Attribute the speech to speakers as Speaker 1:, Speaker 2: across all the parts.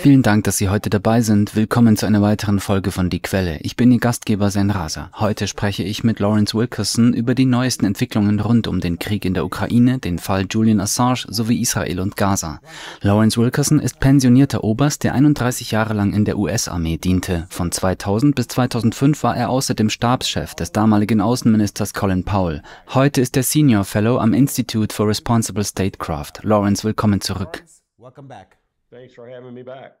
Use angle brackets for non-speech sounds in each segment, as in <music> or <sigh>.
Speaker 1: Vielen Dank, dass Sie heute dabei sind. Willkommen zu einer weiteren Folge von Die Quelle. Ich bin Ihr Gastgeber Sen Rasa. Heute spreche ich mit Lawrence Wilkerson über die neuesten Entwicklungen rund um den Krieg in der Ukraine, den Fall Julian Assange sowie Israel und Gaza. Lawrence Wilkerson ist pensionierter Oberst, der 31 Jahre lang in der US-Armee diente. Von 2000 bis 2005 war er außerdem Stabschef des damaligen Außenministers Colin Powell. Heute ist er Senior Fellow am Institute for Responsible Statecraft. Lawrence, willkommen zurück.
Speaker 2: Thanks for having me back.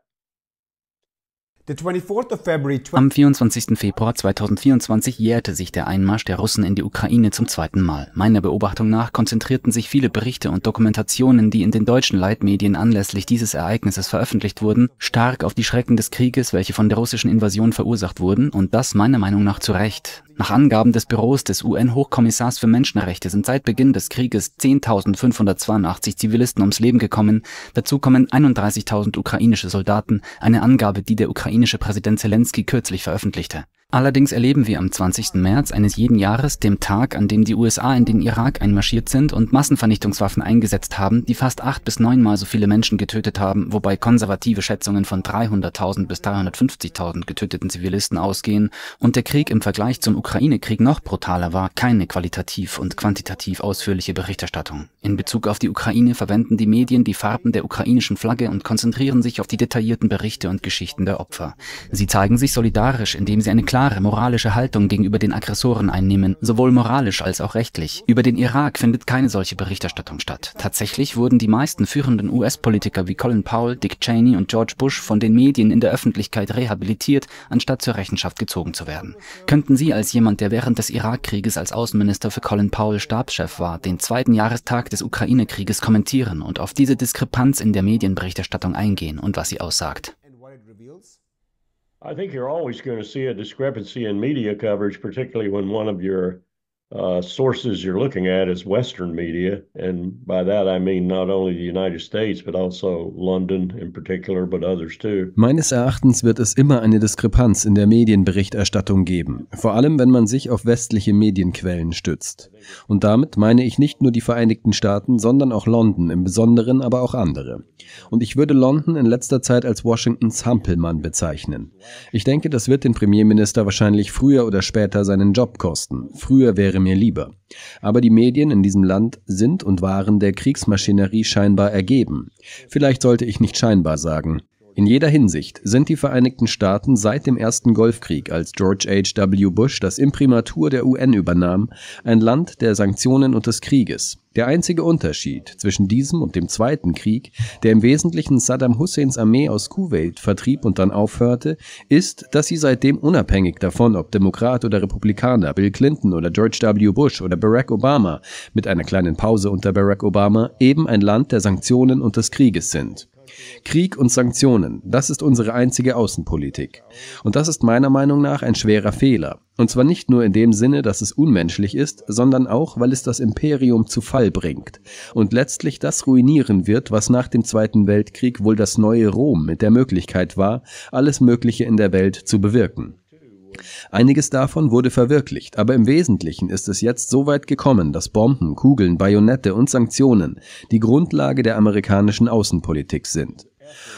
Speaker 1: Am 24. Februar 2024 jährte sich der Einmarsch der Russen in die Ukraine zum zweiten Mal. Meiner Beobachtung nach konzentrierten sich viele Berichte und Dokumentationen, die in den deutschen Leitmedien anlässlich dieses Ereignisses veröffentlicht wurden, stark auf die Schrecken des Krieges, welche von der russischen Invasion verursacht wurden, und das meiner Meinung nach zu Recht. Nach Angaben des Büros des UN-Hochkommissars für Menschenrechte sind seit Beginn des Krieges 10.582 Zivilisten ums Leben gekommen. Dazu kommen 31.000 ukrainische Soldaten, eine Angabe, die der ukrainische Präsident Zelensky kürzlich veröffentlichte. Allerdings erleben wir am 20. März eines jeden Jahres, dem Tag, an dem die USA in den Irak einmarschiert sind und Massenvernichtungswaffen eingesetzt haben, die fast acht bis neunmal so viele Menschen getötet haben, wobei konservative Schätzungen von 300.000 bis 350.000 getöteten Zivilisten ausgehen und der Krieg im Vergleich zum Ukraine-Krieg noch brutaler war, keine qualitativ und quantitativ ausführliche Berichterstattung. In Bezug auf die Ukraine verwenden die Medien die Farben der ukrainischen Flagge und konzentrieren sich auf die detaillierten Berichte und Geschichten der Opfer. Sie zeigen sich solidarisch, indem sie eine klare moralische Haltung gegenüber den Aggressoren einnehmen, sowohl moralisch als auch rechtlich. Über den Irak findet keine solche Berichterstattung statt. Tatsächlich wurden die meisten führenden US-Politiker wie Colin Powell, Dick Cheney und George Bush von den Medien in der Öffentlichkeit rehabilitiert, anstatt zur Rechenschaft gezogen zu werden. Könnten Sie als jemand, der während des Irakkrieges als Außenminister für Colin Powell Stabschef war, den zweiten Jahrestag des Ukraine-Krieges kommentieren und auf diese Diskrepanz in der Medienberichterstattung eingehen und was sie aussagt?
Speaker 2: I think you're always going to see a discrepancy in media coverage, particularly when one of your uh, sources you're looking at is Western media. And by that I mean not only the United States, but also London in particular, but others too.
Speaker 3: Meines Erachtens wird es immer eine Diskrepanz in der Medienberichterstattung geben, vor allem wenn man sich auf westliche Medienquellen stützt. Und damit meine ich nicht nur die Vereinigten Staaten, sondern auch London im Besonderen, aber auch andere. Und ich würde London in letzter Zeit als Washingtons Hampelmann bezeichnen. Ich denke, das wird den Premierminister wahrscheinlich früher oder später seinen Job kosten. Früher wäre wäre mir lieber. Aber die Medien in diesem Land sind und waren der Kriegsmaschinerie scheinbar ergeben. Vielleicht sollte ich nicht scheinbar sagen. In jeder Hinsicht sind die Vereinigten Staaten seit dem ersten Golfkrieg, als George H. W. Bush das Imprimatur der UN übernahm, ein Land der Sanktionen und des Krieges. Der einzige Unterschied zwischen diesem und dem Zweiten Krieg, der im Wesentlichen Saddam Husseins Armee aus Kuwait vertrieb und dann aufhörte, ist, dass sie seitdem unabhängig davon, ob Demokrat oder Republikaner, Bill Clinton oder George W. Bush oder Barack Obama, mit einer kleinen Pause unter Barack Obama, eben ein Land der Sanktionen und des Krieges sind. Krieg und Sanktionen, das ist unsere einzige Außenpolitik. Und das ist meiner Meinung nach ein schwerer Fehler. Und zwar nicht nur in dem Sinne, dass es unmenschlich ist, sondern auch, weil es das Imperium zu Fall bringt und letztlich das ruinieren wird, was nach dem Zweiten Weltkrieg wohl das neue Rom mit der Möglichkeit war, alles Mögliche in der Welt zu bewirken. Einiges davon wurde verwirklicht, aber im Wesentlichen ist es jetzt so weit gekommen, dass Bomben, Kugeln, Bajonette und Sanktionen die Grundlage der amerikanischen Außenpolitik sind.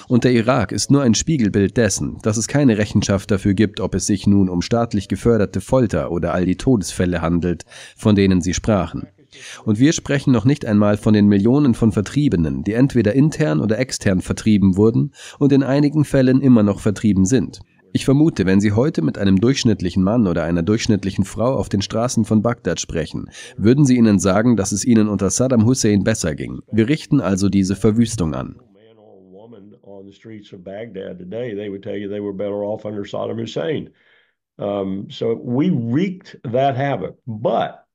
Speaker 3: Und der Irak ist nur ein Spiegelbild dessen, dass es keine Rechenschaft dafür gibt, ob es sich nun um staatlich geförderte Folter oder all die Todesfälle handelt, von denen Sie sprachen. Und wir sprechen noch nicht einmal von den Millionen von Vertriebenen, die entweder intern oder extern vertrieben wurden und in einigen Fällen immer noch vertrieben sind. Ich vermute, wenn Sie heute mit einem durchschnittlichen Mann oder einer durchschnittlichen Frau auf den Straßen von Bagdad sprechen, würden sie Ihnen sagen, dass es Ihnen unter Saddam Hussein besser ging. Wir richten also diese Verwüstung an.
Speaker 2: Um, so we wreaked that havoc. But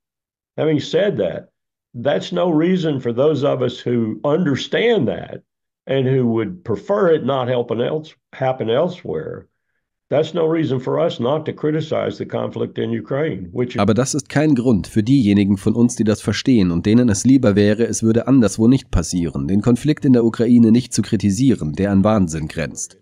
Speaker 2: having said that, that's no reason for those of us who understand that and who would prefer it not helping else, happen elsewhere
Speaker 3: Aber das ist kein Grund für diejenigen von uns, die das verstehen und denen es lieber wäre, es würde anderswo nicht passieren, den Konflikt in der Ukraine nicht zu kritisieren, der an Wahnsinn grenzt.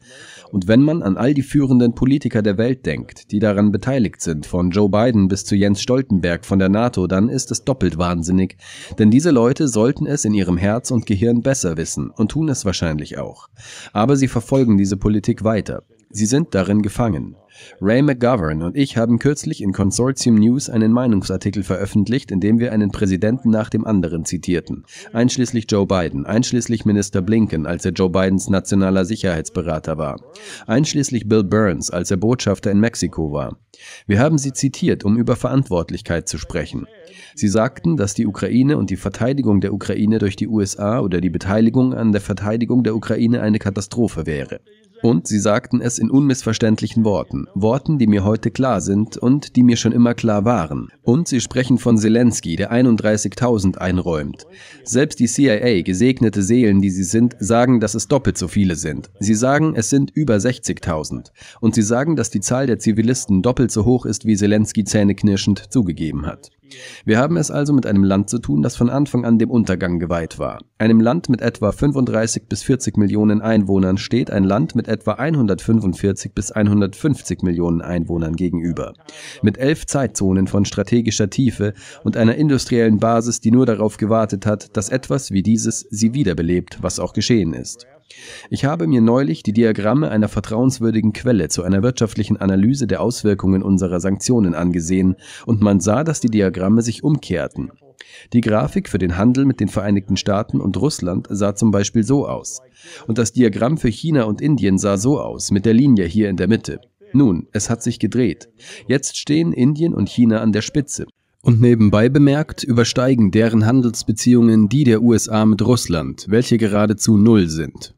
Speaker 3: Und wenn man an all die führenden Politiker der Welt denkt, die daran beteiligt sind, von Joe Biden bis zu Jens Stoltenberg von der NATO, dann ist es doppelt wahnsinnig, denn diese Leute sollten es in ihrem Herz und Gehirn besser wissen und tun es wahrscheinlich auch. Aber sie verfolgen diese Politik weiter. Sie sind darin gefangen. Ray McGovern und ich haben kürzlich in Consortium News einen Meinungsartikel veröffentlicht, in dem wir einen Präsidenten nach dem anderen zitierten, einschließlich Joe Biden, einschließlich Minister Blinken, als er Joe Bidens nationaler Sicherheitsberater war, einschließlich Bill Burns, als er Botschafter in Mexiko war. Wir haben sie zitiert, um über Verantwortlichkeit zu sprechen. Sie sagten, dass die Ukraine und die Verteidigung der Ukraine durch die USA oder die Beteiligung an der Verteidigung der Ukraine eine Katastrophe wäre. Und sie sagten es in unmissverständlichen Worten, Worten, die mir heute klar sind und die mir schon immer klar waren. Und sie sprechen von Zelensky, der 31.000 einräumt. Selbst die CIA, gesegnete Seelen, die sie sind, sagen, dass es doppelt so viele sind. Sie sagen, es sind über 60.000. Und sie sagen, dass die Zahl der Zivilisten doppelt so hoch ist, wie Zelensky zähneknirschend zugegeben hat. Wir haben es also mit einem Land zu tun, das von Anfang an dem Untergang geweiht war. Einem Land mit etwa 35 bis 40 Millionen Einwohnern steht ein Land mit etwa 145 bis 150 Millionen Einwohnern gegenüber. Mit elf Zeitzonen von strategischer Tiefe und einer industriellen Basis, die nur darauf gewartet hat, dass etwas wie dieses sie wiederbelebt, was auch geschehen ist. Ich habe mir neulich die Diagramme einer vertrauenswürdigen Quelle zu einer wirtschaftlichen Analyse der Auswirkungen unserer Sanktionen angesehen, und man sah, dass die Diagramme sich umkehrten. Die Grafik für den Handel mit den Vereinigten Staaten und Russland sah zum Beispiel so aus. Und das Diagramm für China und Indien sah so aus, mit der Linie hier in der Mitte. Nun, es hat sich gedreht. Jetzt stehen Indien und China an der Spitze. Und nebenbei bemerkt übersteigen deren Handelsbeziehungen die der USA mit Russland, welche geradezu null sind.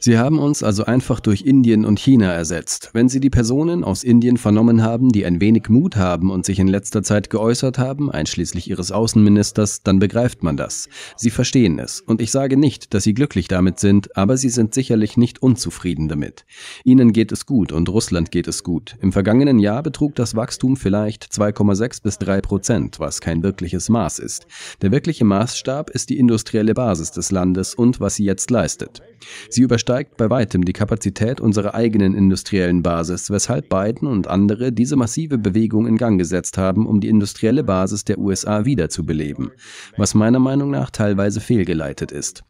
Speaker 3: Sie haben uns also einfach durch Indien und China ersetzt. Wenn Sie die Personen aus Indien vernommen haben, die ein wenig Mut haben und sich in letzter Zeit geäußert haben, einschließlich Ihres Außenministers, dann begreift man das. Sie verstehen es. Und ich sage nicht, dass Sie glücklich damit sind, aber Sie sind sicherlich nicht unzufrieden damit. Ihnen geht es gut und Russland geht es gut. Im vergangenen Jahr betrug das Wachstum vielleicht 2,6 bis 3 Prozent, was kein wirkliches Maß ist. Der wirkliche Maßstab ist die industrielle Basis des Landes und was sie jetzt leistet. Sie übersteigt bei weitem die Kapazität unserer eigenen industriellen Basis, weshalb Biden und andere diese massive Bewegung in Gang gesetzt haben, um die industrielle Basis der USA wiederzubeleben, was meiner Meinung nach teilweise fehlgeleitet ist.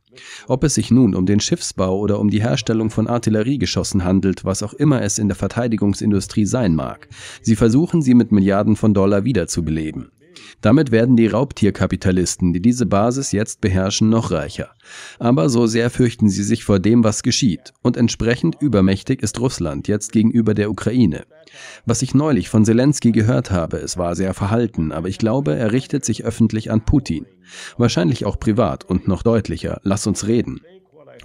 Speaker 3: Ob es sich nun um den Schiffsbau oder um die Herstellung von Artilleriegeschossen handelt, was auch immer es in der Verteidigungsindustrie sein mag, sie versuchen sie mit Milliarden von Dollar wiederzubeleben. Damit werden die Raubtierkapitalisten, die diese Basis jetzt beherrschen, noch reicher. Aber so sehr fürchten sie sich vor dem, was geschieht, und entsprechend übermächtig ist Russland jetzt gegenüber der Ukraine. Was ich neulich von Zelensky gehört habe, es war sehr verhalten, aber ich glaube, er richtet sich öffentlich an Putin. Wahrscheinlich auch privat und noch deutlicher, lass uns reden.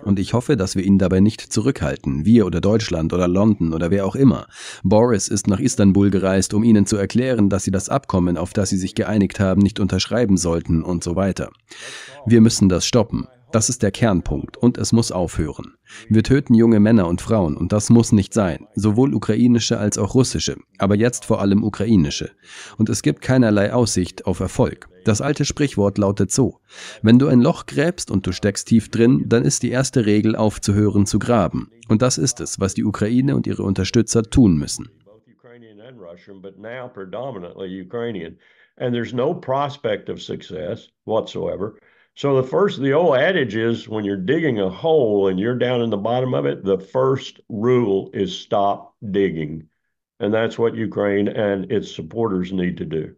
Speaker 3: Und ich hoffe, dass wir ihn dabei nicht zurückhalten, wir oder Deutschland oder London oder wer auch immer. Boris ist nach Istanbul gereist, um ihnen zu erklären, dass sie das Abkommen, auf das sie sich geeinigt haben, nicht unterschreiben sollten und so weiter. Wir müssen das stoppen. Das ist der Kernpunkt und es muss aufhören. Wir töten junge Männer und Frauen und das muss nicht sein, sowohl ukrainische als auch russische, aber jetzt vor allem ukrainische. Und es gibt keinerlei Aussicht auf Erfolg. Das alte Sprichwort lautet so, wenn du ein Loch gräbst und du steckst tief drin, dann ist die erste Regel aufzuhören zu graben. Und das ist es, was die Ukraine und ihre Unterstützer tun müssen. And there's no prospect of success whatsoever.
Speaker 2: So the first, the old adage is when you're digging a hole and you're down in the bottom of it, the first rule is stop digging. And that's what Ukraine and its supporters need to do.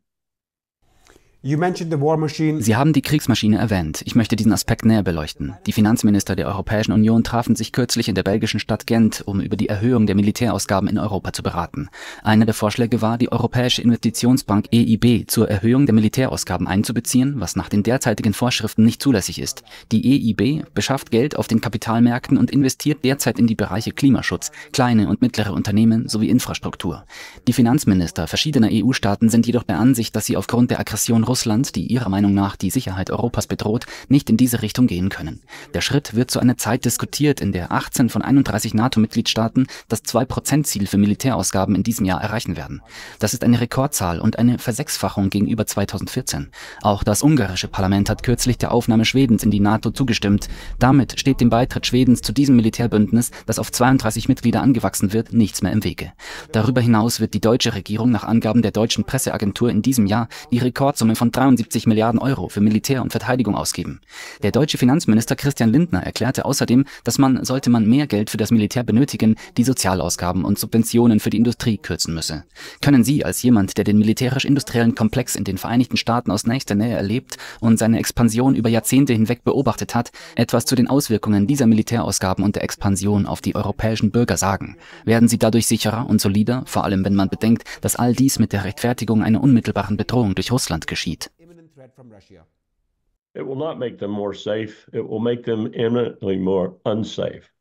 Speaker 1: Sie haben die Kriegsmaschine erwähnt. Ich möchte diesen Aspekt näher beleuchten. Die Finanzminister der Europäischen Union trafen sich kürzlich in der belgischen Stadt Gent, um über die Erhöhung der Militärausgaben in Europa zu beraten. Einer der Vorschläge war, die Europäische Investitionsbank EIB zur Erhöhung der Militärausgaben einzubeziehen, was nach den derzeitigen Vorschriften nicht zulässig ist. Die EIB beschafft Geld auf den Kapitalmärkten und investiert derzeit in die Bereiche Klimaschutz, kleine und mittlere Unternehmen sowie Infrastruktur. Die Finanzminister verschiedener EU-Staaten sind jedoch der Ansicht, dass sie aufgrund der Aggression Russland, die ihrer Meinung nach die Sicherheit Europas bedroht, nicht in diese Richtung gehen können. Der Schritt wird zu einer Zeit diskutiert, in der 18 von 31 NATO-Mitgliedstaaten das 2%-Ziel für Militärausgaben in diesem Jahr erreichen werden. Das ist eine Rekordzahl und eine Versechsfachung gegenüber 2014. Auch das ungarische Parlament hat kürzlich der Aufnahme Schwedens in die NATO zugestimmt. Damit steht dem Beitritt Schwedens zu diesem Militärbündnis, das auf 32 Mitglieder angewachsen wird, nichts mehr im Wege. Darüber hinaus wird die deutsche Regierung nach Angaben der deutschen Presseagentur in diesem Jahr die Rekordsumme von 73 Milliarden Euro für Militär und Verteidigung ausgeben. Der deutsche Finanzminister Christian Lindner erklärte außerdem, dass man, sollte man mehr Geld für das Militär benötigen, die Sozialausgaben und Subventionen für die Industrie kürzen müsse. Können Sie als jemand, der den militärisch-industriellen Komplex in den Vereinigten Staaten aus nächster Nähe erlebt und seine Expansion über Jahrzehnte hinweg beobachtet hat, etwas zu den Auswirkungen dieser Militärausgaben und der Expansion auf die europäischen Bürger sagen? Werden sie dadurch sicherer und solider, vor allem wenn man bedenkt, dass all dies mit der Rechtfertigung einer unmittelbaren Bedrohung durch Russland geschieht?
Speaker 2: It will not make them more safe. It will make them imminently more unsafe.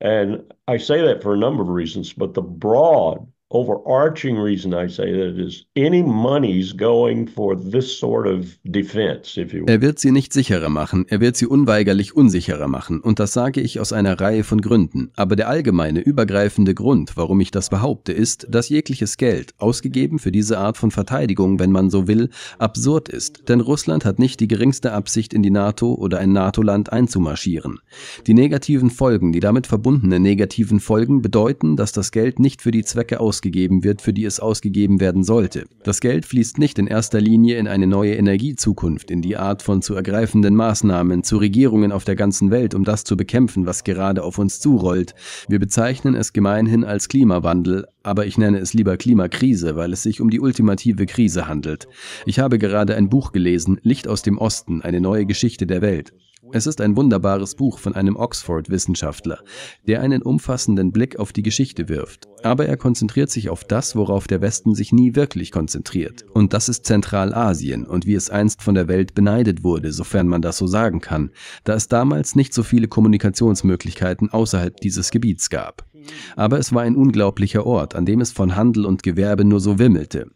Speaker 2: And I say that for a number of reasons, but the broad overarching reason I say that is any money's going for this sort of defense, if you
Speaker 3: will. Er wird sie nicht sicherer machen, er wird sie unweigerlich unsicherer machen und das sage ich aus einer Reihe von Gründen. Aber der allgemeine, übergreifende Grund, warum ich das behaupte, ist, dass jegliches Geld, ausgegeben für diese Art von Verteidigung, wenn man so will, absurd ist. Denn Russland hat nicht die geringste Absicht, in die NATO oder ein NATO-Land einzumarschieren. Die negativen Folgen, die damit verbundenen negativen Folgen bedeuten, dass das Geld nicht für die Zwecke aus ausgegeben wird, für die es ausgegeben werden sollte. Das Geld fließt nicht in erster Linie in eine neue Energiezukunft, in die Art von zu ergreifenden Maßnahmen, zu Regierungen auf der ganzen Welt, um das zu bekämpfen, was gerade auf uns zurollt. Wir bezeichnen es gemeinhin als Klimawandel, aber ich nenne es lieber Klimakrise, weil es sich um die ultimative Krise handelt. Ich habe gerade ein Buch gelesen, Licht aus dem Osten, eine neue Geschichte der Welt. Es ist ein wunderbares Buch von einem Oxford-Wissenschaftler, der einen umfassenden Blick auf die Geschichte wirft. Aber er konzentriert sich auf das, worauf der Westen sich nie wirklich konzentriert. Und das ist Zentralasien und wie es einst von der Welt beneidet wurde, sofern man das so sagen kann, da es damals nicht so viele Kommunikationsmöglichkeiten außerhalb dieses Gebiets gab. Aber es war ein unglaublicher Ort, an dem es von Handel und Gewerbe nur so wimmelte.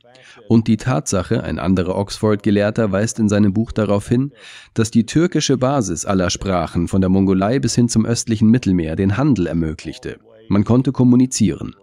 Speaker 3: Und die Tatsache, ein anderer Oxford-Gelehrter weist in seinem Buch darauf hin, dass die türkische Basis aller Sprachen von der Mongolei bis hin zum östlichen Mittelmeer den Handel ermöglichte. Man konnte kommunizieren.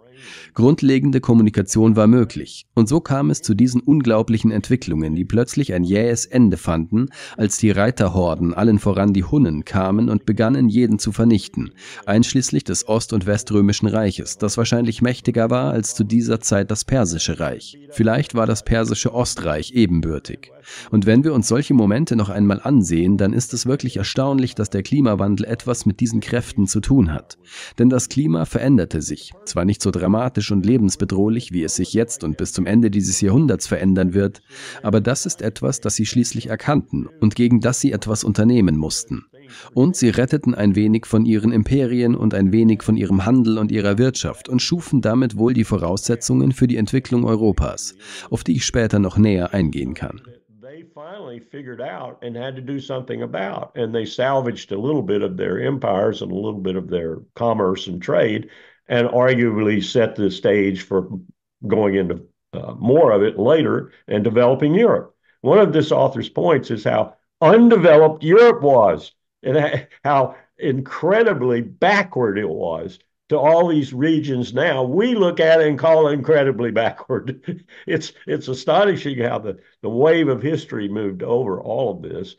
Speaker 3: Grundlegende Kommunikation war möglich. Und so kam es zu diesen unglaublichen Entwicklungen, die plötzlich ein jähes Ende fanden, als die Reiterhorden, allen voran die Hunnen, kamen und begannen, jeden zu vernichten, einschließlich des Ost- und Weströmischen Reiches, das wahrscheinlich mächtiger war als zu dieser Zeit das Persische Reich. Vielleicht war das Persische Ostreich ebenbürtig. Und wenn wir uns solche Momente noch einmal ansehen, dann ist es wirklich erstaunlich, dass der Klimawandel etwas mit diesen Kräften zu tun hat. Denn das Klima veränderte sich, zwar nicht so dramatisch und lebensbedrohlich, wie es sich jetzt und bis zum Ende dieses Jahrhunderts verändern wird, aber das ist etwas, das sie schließlich erkannten und gegen das sie etwas unternehmen mussten. Und sie retteten ein wenig von ihren Imperien und ein wenig von ihrem Handel und ihrer Wirtschaft und schufen damit wohl die Voraussetzungen für die Entwicklung Europas, auf die ich später noch näher eingehen kann.
Speaker 2: Finally figured out and had to do something about. And they salvaged a little bit of their empires and a little bit of their commerce and trade, and arguably set the stage for going into uh, more of it later and developing Europe. One of this author's points is how undeveloped Europe was and <laughs> how incredibly backward it was to all these regions now, we look at it and call it incredibly <laughs> backward. it's it's astonishing how the, the wave of history moved over all of this.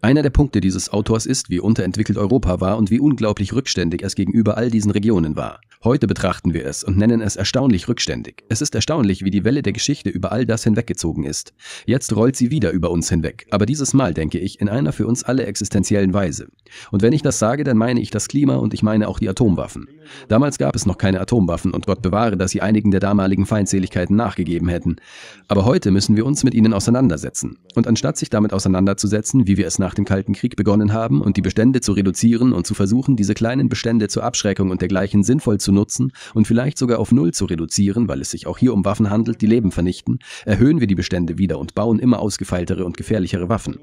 Speaker 3: Einer der Punkte dieses Autors ist, wie unterentwickelt Europa war und wie unglaublich rückständig es gegenüber all diesen Regionen war. Heute betrachten wir es und nennen es erstaunlich rückständig. Es ist erstaunlich, wie die Welle der Geschichte über all das hinweggezogen ist. Jetzt rollt sie wieder über uns hinweg, aber dieses Mal, denke ich, in einer für uns alle existenziellen Weise. Und wenn ich das sage, dann meine ich das Klima und ich meine auch die Atomwaffen. Damals gab es noch keine Atomwaffen und Gott bewahre, dass sie einigen der damaligen Feindseligkeiten nachgegeben hätten. Aber heute müssen wir uns mit ihnen auseinandersetzen. Und anstatt sich damit auseinanderzusetzen, wie wir es nach dem Kalten Krieg begonnen haben, und die Bestände zu reduzieren und zu versuchen, diese kleinen Bestände zur Abschreckung und dergleichen sinnvoll zu nutzen und vielleicht sogar auf Null zu reduzieren, weil es sich auch hier um Waffen handelt, die Leben vernichten, erhöhen wir die Bestände wieder und bauen immer ausgefeiltere und gefährlichere Waffen.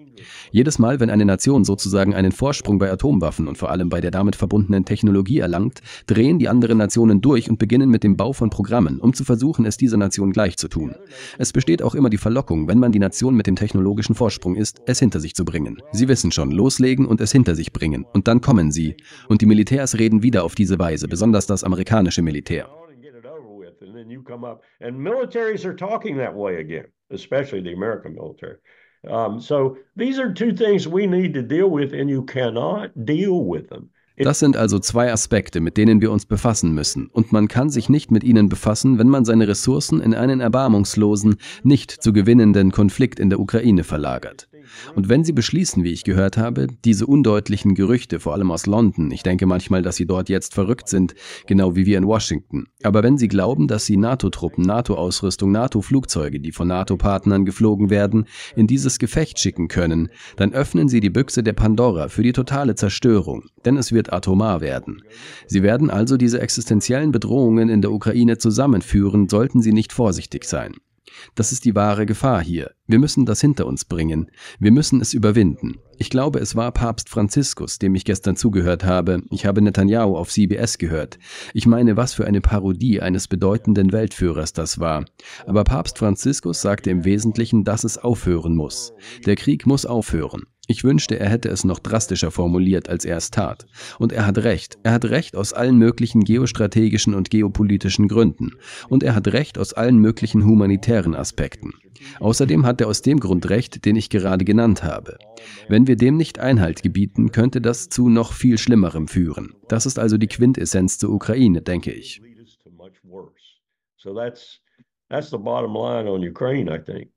Speaker 3: Jedes Mal, wenn eine Nation sozusagen einen Vorsprung bei Atomwaffen und vor allem bei der damit verbundenen Technologie erlangt, drehen die anderen Nationen durch und beginnen mit dem Bau von Programmen, um zu versuchen, es dieser Nation gleich zu tun. Es besteht auch immer die Verlockung, wenn man die Nation mit dem technologischen Vorsprung ist, es hinter sich zu bringen. Sie wissen schon, loslegen und es hinter sich bringen. Und dann kommen sie. Und die Militärs reden wieder auf diese Weise, besonders das amerikanische Militär.
Speaker 2: Um, so these are two things we need to deal with, and you cannot deal with them.
Speaker 3: Das sind also zwei Aspekte, mit denen wir uns befassen müssen. Und man kann sich nicht mit ihnen befassen, wenn man seine Ressourcen in einen erbarmungslosen, nicht zu gewinnenden Konflikt in der Ukraine verlagert. Und wenn Sie beschließen, wie ich gehört habe, diese undeutlichen Gerüchte, vor allem aus London, ich denke manchmal, dass Sie dort jetzt verrückt sind, genau wie wir in Washington, aber wenn Sie glauben, dass Sie NATO-Truppen, NATO-Ausrüstung, NATO-Flugzeuge, die von NATO-Partnern geflogen werden, in dieses Gefecht schicken können, dann öffnen Sie die Büchse der Pandora für die totale Zerstörung, denn es wird atomar werden. Sie werden also diese existenziellen Bedrohungen in der Ukraine zusammenführen, sollten Sie nicht vorsichtig sein. Das ist die wahre Gefahr hier. Wir müssen das hinter uns bringen. Wir müssen es überwinden. Ich glaube, es war Papst Franziskus, dem ich gestern zugehört habe. Ich habe Netanyahu auf CBS gehört. Ich meine, was für eine Parodie eines bedeutenden Weltführers das war. Aber Papst Franziskus sagte im Wesentlichen, dass es aufhören muss. Der Krieg muss aufhören. Ich wünschte, er hätte es noch drastischer formuliert, als er es tat. Und er hat recht. Er hat recht aus allen möglichen geostrategischen und geopolitischen Gründen. Und er hat recht aus allen möglichen humanitären Aspekten. Außerdem hat er aus dem Grund recht, den ich gerade genannt habe. Wenn wir dem nicht Einhalt gebieten, könnte das zu noch viel Schlimmerem führen. Das ist also die Quintessenz zur Ukraine, denke ich. So that's, that's the bottom line on Ukraine,
Speaker 1: I think.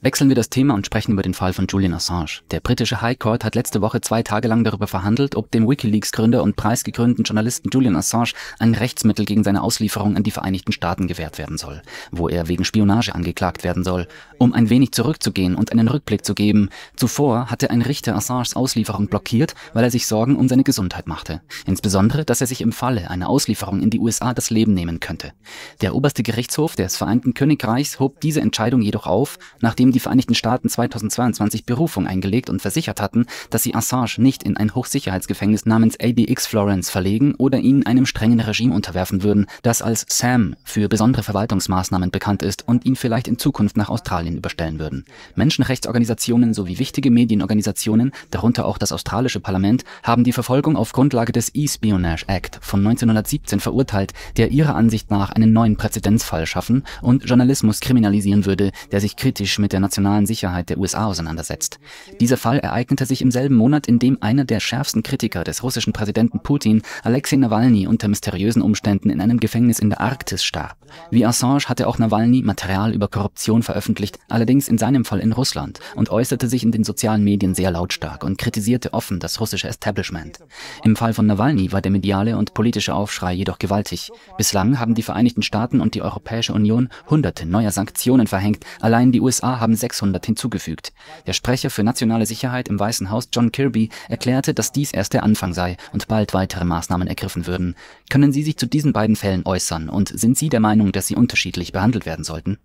Speaker 1: Wechseln wir das Thema und sprechen über den Fall von Julian Assange. Der britische High Court hat letzte Woche zwei Tage lang darüber verhandelt, ob dem Wikileaks-Gründer und preisgekrönten Journalisten Julian Assange ein Rechtsmittel gegen seine Auslieferung an die Vereinigten Staaten gewährt werden soll, wo er wegen Spionage angeklagt werden soll. Um ein wenig zurückzugehen und einen Rückblick zu geben, zuvor hatte ein Richter Assanges Auslieferung blockiert, weil er sich Sorgen um seine Gesundheit machte. Insbesondere, dass er sich im Falle einer Auslieferung in die USA das Leben nehmen könnte. Der oberste Gerichtshof des Vereinten Königreichs hob diese Entscheidung jedoch auf, nachdem die Vereinigten Staaten 2022 Berufung eingelegt und versichert hatten, dass sie Assange nicht in ein Hochsicherheitsgefängnis namens ABX Florence verlegen oder ihn einem strengen Regime unterwerfen würden, das als SAM für besondere Verwaltungsmaßnahmen bekannt ist und ihn vielleicht in Zukunft nach Australien überstellen würden. Menschenrechtsorganisationen sowie wichtige Medienorganisationen, darunter auch das australische Parlament, haben die Verfolgung auf Grundlage des E-Spionage Act von 1917 verurteilt, der ihrer Ansicht nach einen neuen Präzedenzfall schaffen und Journalismus kriminalisieren würde, der sich kritisch mit der der nationalen Sicherheit der USA auseinandersetzt. Dieser Fall ereignete sich im selben Monat, in dem einer der schärfsten Kritiker des russischen Präsidenten Putin, Alexei Nawalny, unter mysteriösen Umständen in einem Gefängnis in der Arktis starb. Wie Assange hatte auch Nawalny Material über Korruption veröffentlicht, allerdings in seinem Fall in Russland, und äußerte sich in den sozialen Medien sehr lautstark und kritisierte offen das russische Establishment. Im Fall von Nawalny war der mediale und politische Aufschrei jedoch gewaltig. Bislang haben die Vereinigten Staaten und die Europäische Union hunderte neuer Sanktionen verhängt, allein die USA haben haben 600 hinzugefügt. Der Sprecher für nationale Sicherheit im Weißen Haus, John Kirby, erklärte, dass dies erst der Anfang sei und bald weitere Maßnahmen ergriffen würden. Können Sie sich zu diesen beiden Fällen äußern und sind Sie der Meinung, dass sie unterschiedlich behandelt werden sollten?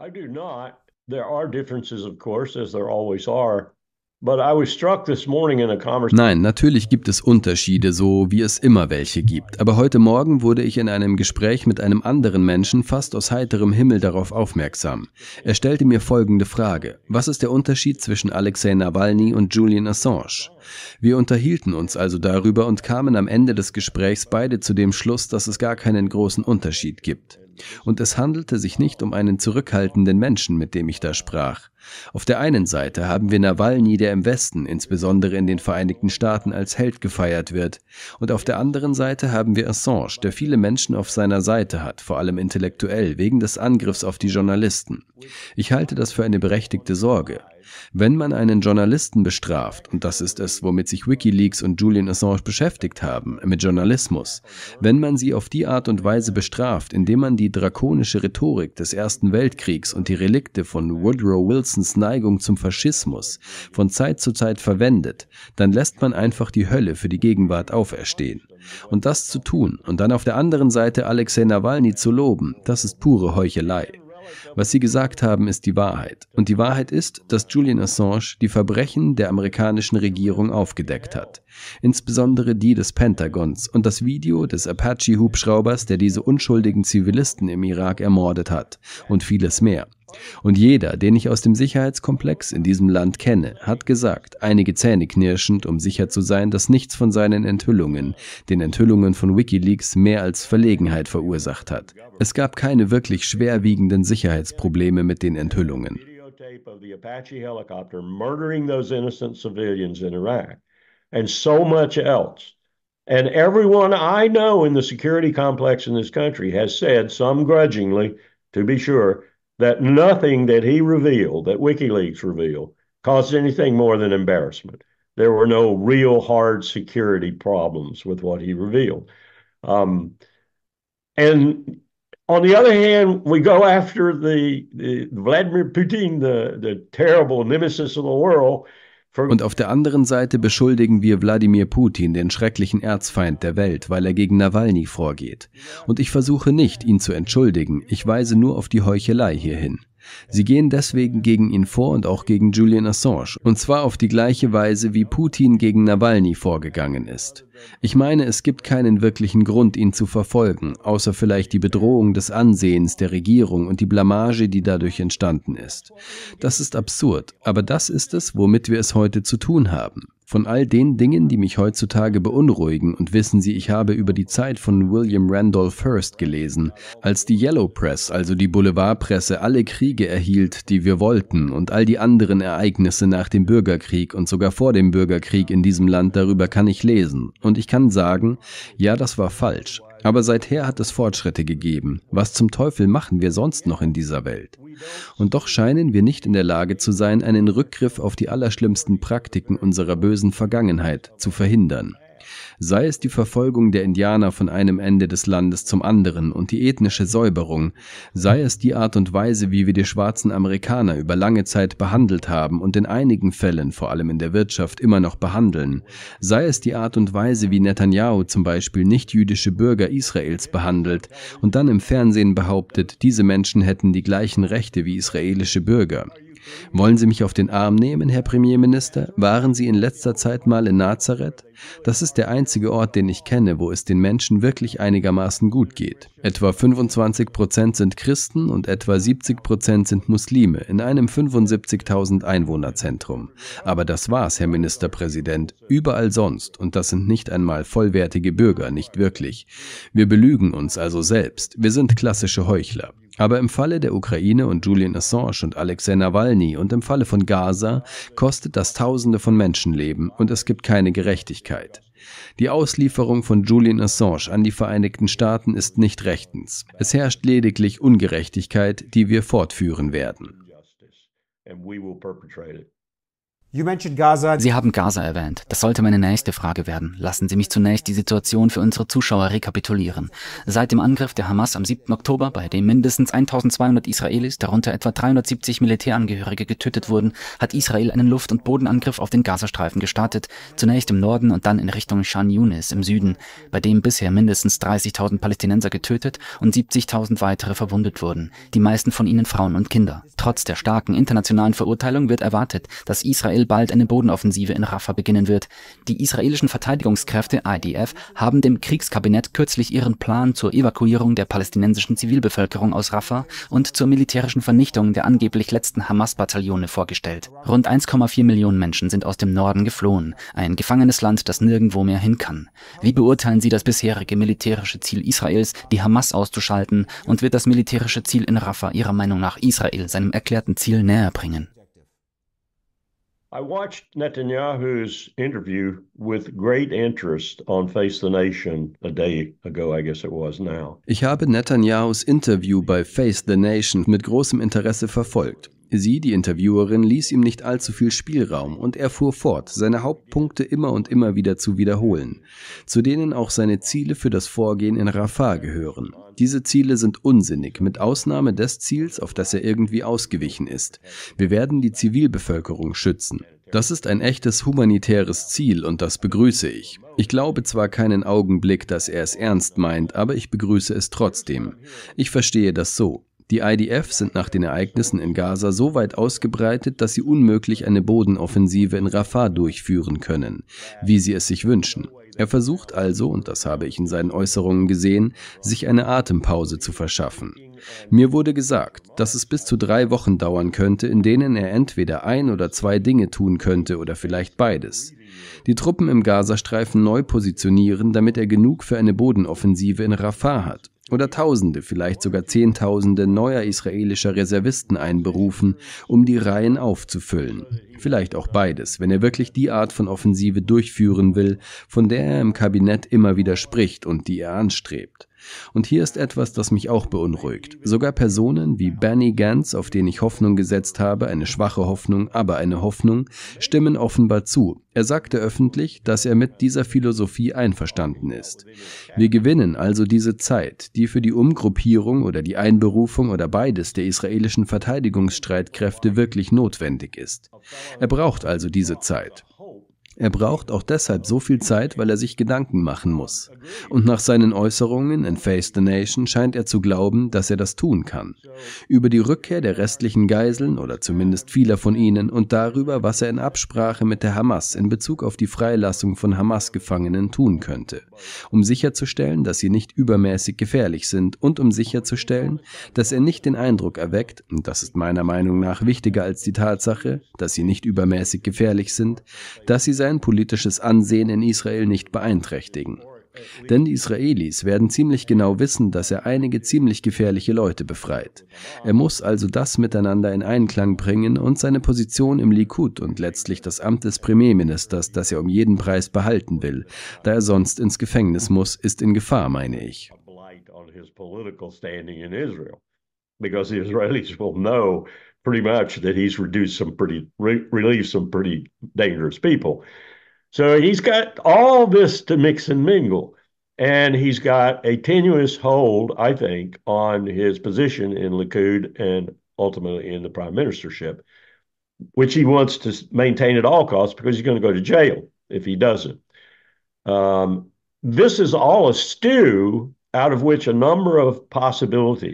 Speaker 1: I do not. There are differences, of course, as there always are.
Speaker 3: Nein, natürlich gibt es Unterschiede, so wie es immer welche gibt. Aber heute Morgen wurde ich in einem Gespräch mit einem anderen Menschen fast aus heiterem Himmel darauf aufmerksam. Er stellte mir folgende Frage. Was ist der Unterschied zwischen Alexei Nawalny und Julian Assange? Wir unterhielten uns also darüber und kamen am Ende des Gesprächs beide zu dem Schluss, dass es gar keinen großen Unterschied gibt. Und es handelte sich nicht um einen zurückhaltenden Menschen, mit dem ich da sprach. Auf der einen Seite haben wir Nawalny, der im Westen, insbesondere in den Vereinigten Staaten, als Held gefeiert wird, und auf der anderen Seite haben wir Assange, der viele Menschen auf seiner Seite hat, vor allem intellektuell, wegen des Angriffs auf die Journalisten. Ich halte das für eine berechtigte Sorge. Wenn man einen Journalisten bestraft, und das ist es, womit sich Wikileaks und Julian Assange beschäftigt haben, mit Journalismus, wenn man sie auf die Art und Weise bestraft, indem man die drakonische Rhetorik des Ersten Weltkriegs und die Relikte von Woodrow Wilsons Neigung zum Faschismus von Zeit zu Zeit verwendet, dann lässt man einfach die Hölle für die Gegenwart auferstehen. Und das zu tun und dann auf der anderen Seite Alexei Nawalny zu loben, das ist pure Heuchelei. Was Sie gesagt haben, ist die Wahrheit. Und die Wahrheit ist, dass Julian Assange die Verbrechen der amerikanischen Regierung aufgedeckt hat. Insbesondere die des Pentagons und das Video des Apache-Hubschraubers, der diese unschuldigen Zivilisten im Irak ermordet hat. Und vieles mehr. Und jeder, den ich aus dem Sicherheitskomplex in diesem Land kenne, hat gesagt, einige Zähne knirschend, um sicher zu sein, dass nichts von seinen Enthüllungen, den Enthüllungen von Wikileaks, mehr als Verlegenheit verursacht hat. Es gab keine wirklich schwerwiegenden Sicherheitsprobleme mit den Enthüllungen.
Speaker 2: And everyone I know in the security complex in this country has said, some grudgingly, to be sure, that nothing that he revealed, that WikiLeaks revealed, caused anything more than embarrassment. There were no real hard security problems with what he revealed. Um, and on the other hand, we go after the, the Vladimir Putin, the, the terrible nemesis of the world,
Speaker 3: Und auf der anderen Seite beschuldigen wir Wladimir Putin, den schrecklichen Erzfeind der Welt, weil er gegen Nawalny vorgeht. Und ich versuche nicht, ihn zu entschuldigen, ich weise nur auf die Heuchelei hierhin. Sie gehen deswegen gegen ihn vor und auch gegen Julian Assange, und zwar auf die gleiche Weise, wie Putin gegen Nawalny vorgegangen ist. Ich meine, es gibt keinen wirklichen Grund, ihn zu verfolgen, außer vielleicht die Bedrohung des Ansehens der Regierung und die Blamage, die dadurch entstanden ist. Das ist absurd, aber das ist es, womit wir es heute zu tun haben. Von all den Dingen, die mich heutzutage beunruhigen, und wissen Sie, ich habe über die Zeit von William Randolph Hearst gelesen, als die Yellow Press, also die Boulevardpresse, alle Kriege erhielt, die wir wollten, und all die anderen Ereignisse nach dem Bürgerkrieg und sogar vor dem Bürgerkrieg in diesem Land, darüber kann ich lesen. Und ich kann sagen, ja, das war falsch. Aber seither hat es Fortschritte gegeben. Was zum Teufel machen wir sonst noch in dieser Welt? Und doch scheinen wir nicht in der Lage zu sein, einen Rückgriff auf die allerschlimmsten Praktiken unserer bösen Vergangenheit zu verhindern sei es die Verfolgung der Indianer von einem Ende des Landes zum anderen und die ethnische Säuberung, sei es die Art und Weise, wie wir die schwarzen Amerikaner über lange Zeit behandelt haben und in einigen Fällen, vor allem in der Wirtschaft, immer noch behandeln, sei es die Art und Weise, wie Netanyahu zum Beispiel nicht-jüdische Bürger Israels behandelt und dann im Fernsehen behauptet, diese Menschen hätten die gleichen Rechte wie israelische Bürger. Wollen Sie mich auf den Arm nehmen, Herr Premierminister? Waren Sie in letzter Zeit mal in Nazareth? Das ist der einzige Ort, den ich kenne, wo es den Menschen wirklich einigermaßen gut geht. Etwa 25 Prozent sind Christen und etwa 70 Prozent sind Muslime in einem 75.000 Einwohnerzentrum. Aber das war's, Herr Ministerpräsident. Überall sonst, und das sind nicht einmal vollwertige Bürger, nicht wirklich. Wir belügen uns also selbst. Wir sind klassische Heuchler. Aber im Falle der Ukraine und Julian Assange und Alexei Nawalny und im Falle von Gaza kostet das Tausende von Menschenleben und es gibt keine Gerechtigkeit. Die Auslieferung von Julian Assange an die Vereinigten Staaten ist nicht rechtens. Es herrscht lediglich Ungerechtigkeit, die wir fortführen werden.
Speaker 1: Sie haben Gaza erwähnt. Das sollte meine nächste Frage werden. Lassen Sie mich zunächst die Situation für unsere Zuschauer rekapitulieren. Seit dem Angriff der Hamas am 7. Oktober, bei dem mindestens 1200 Israelis, darunter etwa 370 Militärangehörige getötet wurden, hat Israel einen Luft- und Bodenangriff auf den Gazastreifen gestartet, zunächst im Norden und dann in Richtung Shan Yunis im Süden, bei dem bisher mindestens 30.000 Palästinenser getötet und 70.000 weitere verwundet wurden, die meisten von ihnen Frauen und Kinder. Trotz der starken internationalen Verurteilung wird erwartet, dass Israel Israel bald eine Bodenoffensive in Rafah beginnen wird. Die israelischen Verteidigungskräfte IDF haben dem Kriegskabinett kürzlich ihren Plan zur Evakuierung der palästinensischen Zivilbevölkerung aus Rafah und zur militärischen Vernichtung der angeblich letzten Hamas-Bataillone vorgestellt. Rund 1,4 Millionen Menschen sind aus dem Norden geflohen, ein gefangenes Land, das nirgendwo mehr hin kann. Wie beurteilen Sie das bisherige militärische Ziel Israels, die Hamas auszuschalten, und wird das militärische Ziel in Rafah Ihrer Meinung nach Israel seinem erklärten Ziel näher bringen?
Speaker 2: I watched Netanyahu's interview with great interest on Face the Nation a day ago, I guess it was now.
Speaker 3: Ich habe Netanyahus Interview bei Face the Nation mit großem Interesse verfolgt. Sie, die Interviewerin, ließ ihm nicht allzu viel Spielraum und er fuhr fort, seine Hauptpunkte immer und immer wieder zu wiederholen, zu denen auch seine Ziele für das Vorgehen in Rafah gehören. Diese Ziele sind unsinnig, mit Ausnahme des Ziels, auf das er irgendwie ausgewichen ist. Wir werden die Zivilbevölkerung schützen. Das ist ein echtes humanitäres Ziel und das begrüße ich. Ich glaube zwar keinen Augenblick, dass er es ernst meint, aber ich begrüße es trotzdem. Ich verstehe das so. Die IDF sind nach den Ereignissen in Gaza so weit ausgebreitet, dass sie unmöglich eine Bodenoffensive in Rafah durchführen können, wie sie es sich wünschen. Er versucht also, und das habe ich in seinen Äußerungen gesehen, sich eine Atempause zu verschaffen. Mir wurde gesagt, dass es bis zu drei Wochen dauern könnte, in denen er entweder ein oder zwei Dinge tun könnte oder vielleicht beides. Die Truppen im Gazastreifen neu positionieren, damit er genug für eine Bodenoffensive in Rafah hat oder Tausende, vielleicht sogar Zehntausende neuer israelischer Reservisten einberufen, um die Reihen aufzufüllen. Vielleicht auch beides, wenn er wirklich die Art von Offensive durchführen will, von der er im Kabinett immer wieder spricht und die er anstrebt. Und hier ist etwas, das mich auch beunruhigt. Sogar Personen wie Benny Gantz, auf den ich Hoffnung gesetzt habe, eine schwache Hoffnung, aber eine Hoffnung, stimmen offenbar zu. Er sagte öffentlich, dass er mit dieser Philosophie einverstanden ist. Wir gewinnen also diese Zeit, die für die Umgruppierung oder die Einberufung oder beides der israelischen Verteidigungsstreitkräfte wirklich notwendig ist. Er braucht also diese Zeit. Er braucht auch deshalb so viel Zeit, weil er sich Gedanken machen muss. Und nach seinen Äußerungen in Face the Nation scheint er zu glauben, dass er das tun kann. Über die Rückkehr der restlichen Geiseln oder zumindest vieler von ihnen und darüber, was er in Absprache mit der Hamas in Bezug auf die Freilassung von Hamas-Gefangenen tun könnte, um sicherzustellen, dass sie nicht übermäßig gefährlich sind und um sicherzustellen, dass er nicht den Eindruck erweckt, und das ist meiner Meinung nach wichtiger als die Tatsache, dass sie nicht übermäßig gefährlich sind, dass sie sein sein politisches Ansehen in Israel nicht beeinträchtigen. Denn die Israelis werden ziemlich genau wissen, dass er einige ziemlich gefährliche Leute befreit. Er muss also das miteinander in Einklang bringen und seine Position im Likud und letztlich das Amt des Premierministers, das er um jeden Preis behalten will, da er sonst ins Gefängnis muss, ist in Gefahr, meine ich. Because the Israelis will know pretty much that he's reduced some pretty, re- relieved some pretty dangerous people. So he's got all this to mix and mingle. And he's got a tenuous hold, I think, on his position in Likud and ultimately in the prime ministership, which he wants to maintain at all costs because he's going to go to jail if he doesn't. Um, this is all a stew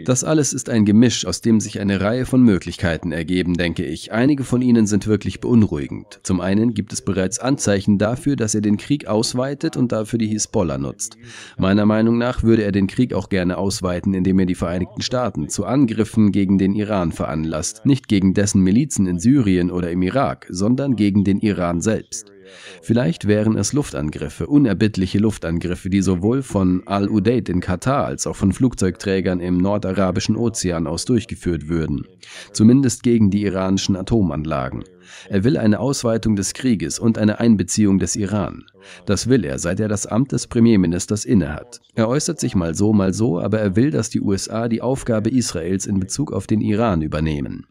Speaker 3: Das alles ist ein Gemisch, aus dem sich eine Reihe von Möglichkeiten ergeben, denke ich. Einige von ihnen sind wirklich beunruhigend. Zum einen gibt es bereits Anzeichen dafür, dass er den Krieg ausweitet und dafür die Hisbollah nutzt. Meiner Meinung nach würde er den Krieg auch gerne ausweiten, indem er die Vereinigten Staaten zu Angriffen gegen den Iran veranlasst. Nicht gegen dessen Milizen in Syrien oder im Irak, sondern gegen den Iran selbst. Vielleicht wären es Luftangriffe, unerbittliche Luftangriffe, die sowohl von Al-Udeid in Katar als auch von Flugzeugträgern im nordarabischen Ozean aus durchgeführt würden. Zumindest gegen die iranischen Atomanlagen. Er will eine Ausweitung des Krieges und eine Einbeziehung des Iran. Das will er, seit er das Amt des Premierministers innehat. Er äußert sich mal so, mal so, aber er will, dass die USA die Aufgabe Israels in Bezug auf den Iran übernehmen.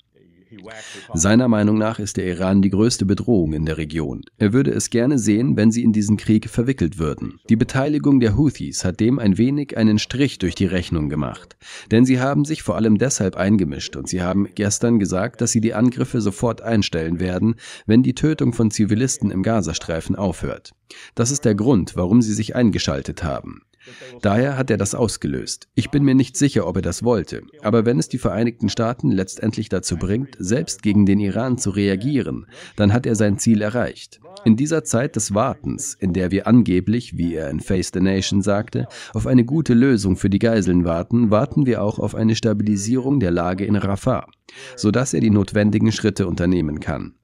Speaker 3: Seiner Meinung nach ist der Iran die größte Bedrohung in der Region. Er würde es gerne sehen, wenn sie in diesen Krieg verwickelt würden. Die Beteiligung der Houthis hat dem ein wenig einen Strich durch die Rechnung gemacht. Denn sie haben sich vor allem deshalb eingemischt und sie haben gestern gesagt, dass sie die Angriffe sofort einstellen werden, wenn die Tötung von Zivilisten im Gazastreifen aufhört. Das ist der Grund, warum sie sich eingeschaltet haben. Daher hat er das ausgelöst. Ich bin mir nicht sicher, ob er das wollte. Aber wenn es die Vereinigten Staaten letztendlich dazu bringt, selbst gegen den Iran zu reagieren, dann hat er sein Ziel erreicht. In dieser Zeit des Wartens, in der wir angeblich, wie er in Face the Nation sagte, auf eine gute Lösung für die Geiseln warten, warten wir auch auf eine Stabilisierung der Lage in Rafah, sodass er die notwendigen Schritte unternehmen kann.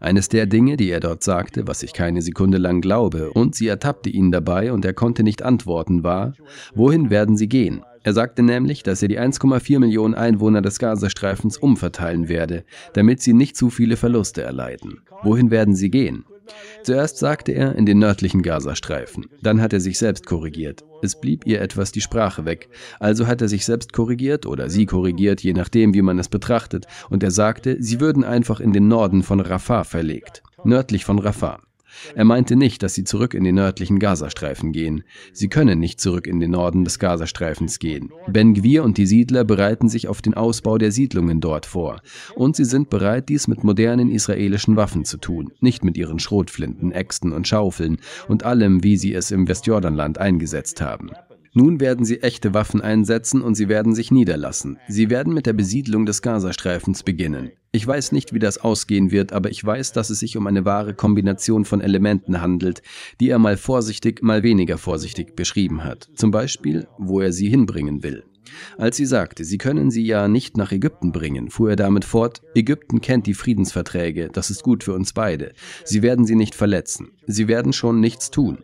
Speaker 3: Eines der Dinge, die er dort sagte, was ich keine Sekunde lang glaube, und sie ertappte ihn dabei und er konnte nicht antworten, war, wohin werden sie gehen? Er sagte nämlich, dass er die 1,4 Millionen Einwohner des Gazastreifens umverteilen werde, damit sie nicht zu viele Verluste erleiden. Wohin werden sie gehen? Zuerst sagte er in den nördlichen Gazastreifen. Dann hat er sich selbst korrigiert. Es blieb ihr etwas die Sprache weg. Also hat er sich selbst korrigiert oder sie korrigiert, je nachdem, wie man es betrachtet. Und er sagte, sie würden einfach in den Norden von Rafah verlegt. Nördlich von Rafah. Er meinte nicht, dass sie zurück in den nördlichen Gazastreifen gehen. Sie können nicht zurück in den Norden des Gazastreifens gehen. Ben Gwir und die Siedler bereiten sich auf den Ausbau der Siedlungen dort vor. Und sie sind bereit, dies mit modernen israelischen Waffen zu tun, nicht mit ihren Schrotflinten, Äxten und Schaufeln und allem, wie sie es im Westjordanland eingesetzt haben. Nun werden sie echte Waffen einsetzen und sie werden sich niederlassen. Sie werden mit der Besiedlung des Gazastreifens beginnen. Ich weiß nicht, wie das ausgehen wird, aber ich weiß, dass es sich um eine wahre Kombination von Elementen handelt, die er mal vorsichtig, mal weniger vorsichtig beschrieben hat. Zum Beispiel, wo er sie hinbringen will. Als sie sagte, sie können sie ja nicht nach Ägypten bringen, fuhr er damit fort, Ägypten kennt die Friedensverträge, das ist gut für uns beide. Sie werden sie nicht verletzen. Sie werden schon nichts tun.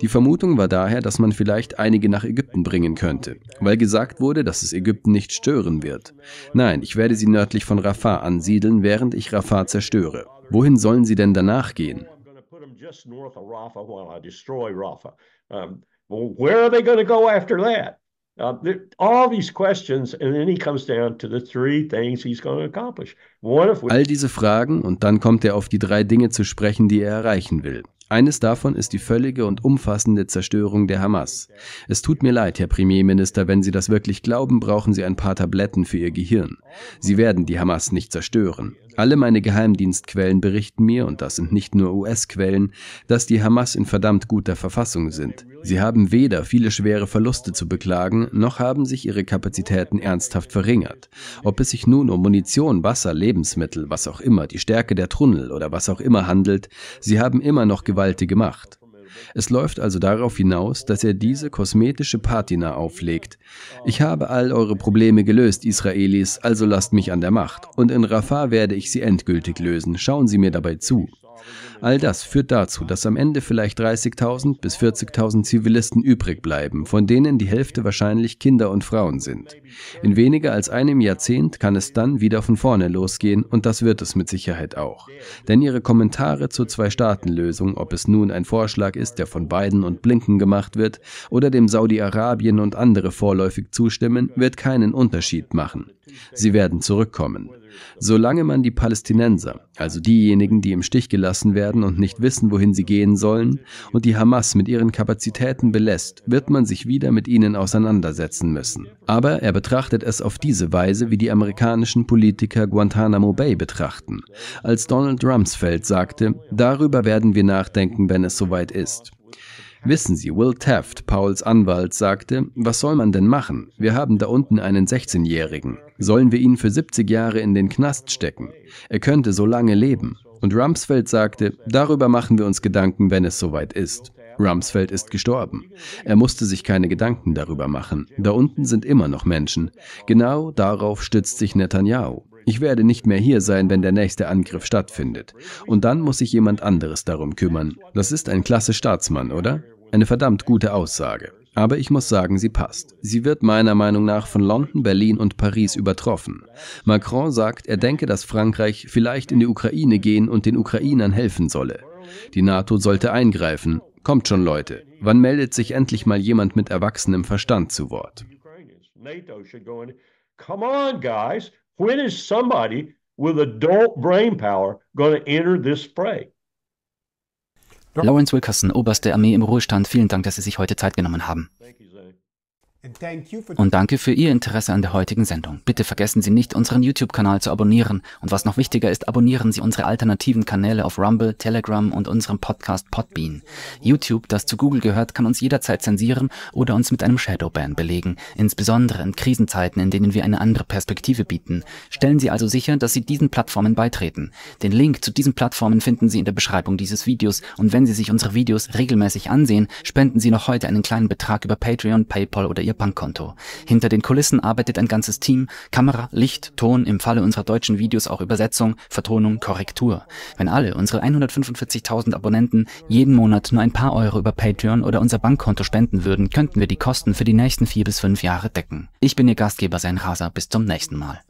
Speaker 3: Die Vermutung war daher, dass man vielleicht einige nach Ägypten bringen könnte, weil gesagt wurde, dass es Ägypten nicht stören wird. Nein, ich werde sie nördlich von Rafah ansiedeln, während ich Rafah zerstöre. Wohin sollen sie denn danach gehen? Where are they going to go after that? Uh, all these questions, and then he comes down to the three things he's going to accomplish. All diese Fragen und dann kommt er auf die drei Dinge zu sprechen, die er erreichen will. Eines davon ist die völlige und umfassende Zerstörung der Hamas. Es tut mir leid, Herr Premierminister, wenn Sie das wirklich glauben, brauchen Sie ein paar Tabletten für Ihr Gehirn. Sie werden die Hamas nicht zerstören. Alle meine Geheimdienstquellen berichten mir, und das sind nicht nur US-Quellen, dass die Hamas in verdammt guter Verfassung sind. Sie haben weder viele schwere Verluste zu beklagen, noch haben sich ihre Kapazitäten ernsthaft verringert. Ob es sich nun um Munition, Wasser, Lebensmittel, was auch immer, die Stärke der Tunnel oder was auch immer handelt, sie haben immer noch gewaltige Macht. Es läuft also darauf hinaus, dass er diese kosmetische Patina auflegt. Ich habe all eure Probleme gelöst, Israelis, also lasst mich an der Macht. Und in Rafah werde ich sie endgültig lösen. Schauen Sie mir dabei zu. All das führt dazu, dass am Ende vielleicht 30.000 bis 40.000 Zivilisten übrig bleiben, von denen die Hälfte wahrscheinlich Kinder und Frauen sind. In weniger als einem Jahrzehnt kann es dann wieder von vorne losgehen und das wird es mit Sicherheit auch. Denn ihre Kommentare zur Zwei-Staaten-Lösung, ob es nun ein Vorschlag ist, der von Biden und Blinken gemacht wird, oder dem Saudi-Arabien und andere vorläufig zustimmen, wird keinen Unterschied machen. Sie werden zurückkommen. Solange man die Palästinenser, also diejenigen, die im Stich gelassen werden und nicht wissen, wohin sie gehen sollen, und die Hamas mit ihren Kapazitäten belässt, wird man sich wieder mit ihnen auseinandersetzen müssen. Aber er betrachtet es auf diese Weise, wie die amerikanischen Politiker Guantanamo Bay betrachten. Als Donald Rumsfeld sagte, darüber werden wir nachdenken, wenn es soweit ist. Wissen Sie, Will Taft, Pauls Anwalt, sagte, was soll man denn machen? Wir haben da unten einen 16-Jährigen. Sollen wir ihn für 70 Jahre in den Knast stecken? Er könnte so lange leben. Und Rumsfeld sagte, darüber machen wir uns Gedanken, wenn es soweit ist. Rumsfeld ist gestorben. Er musste sich keine Gedanken darüber machen. Da unten sind immer noch Menschen. Genau darauf stützt sich Netanyahu. Ich werde nicht mehr hier sein, wenn der nächste Angriff stattfindet. Und dann muss sich jemand anderes darum kümmern. Das ist ein klasse Staatsmann, oder? Eine verdammt gute Aussage. Aber ich muss sagen, sie passt. Sie wird meiner Meinung nach von London, Berlin und Paris übertroffen. Macron sagt, er denke, dass Frankreich vielleicht in die Ukraine gehen und den Ukrainern helfen solle. Die NATO sollte eingreifen. Kommt schon, Leute. Wann meldet sich endlich mal jemand mit erwachsenem Verstand zu Wort? Come on, guys. When is somebody with adult brain power going to enter this fray?
Speaker 1: Lawrence Wilkerson, Oberst der Armee im Ruhestand, vielen Dank, dass Sie sich heute Zeit genommen haben. Und danke für Ihr Interesse an der heutigen Sendung. Bitte vergessen Sie nicht, unseren YouTube-Kanal zu abonnieren. Und was noch wichtiger ist, abonnieren Sie unsere alternativen Kanäle auf Rumble, Telegram und unserem Podcast Podbean. YouTube, das zu Google gehört, kann uns jederzeit zensieren oder uns mit einem Shadowban belegen. Insbesondere in Krisenzeiten, in denen wir eine andere Perspektive bieten. Stellen Sie also sicher, dass Sie diesen Plattformen beitreten. Den Link zu diesen Plattformen finden Sie in der Beschreibung dieses Videos. Und wenn Sie sich unsere Videos regelmäßig ansehen, spenden Sie noch heute einen kleinen Betrag über Patreon, PayPal oder Ihr Ihr Bankkonto. Hinter den Kulissen arbeitet ein ganzes Team, Kamera, Licht, Ton, im Falle unserer deutschen Videos auch Übersetzung, Vertonung, Korrektur. Wenn alle unsere 145.000 Abonnenten jeden Monat nur ein paar Euro über Patreon oder unser Bankkonto spenden würden, könnten wir die Kosten für die nächsten vier bis fünf Jahre decken. Ich bin Ihr Gastgeber, Sein Rasa. Bis zum nächsten Mal.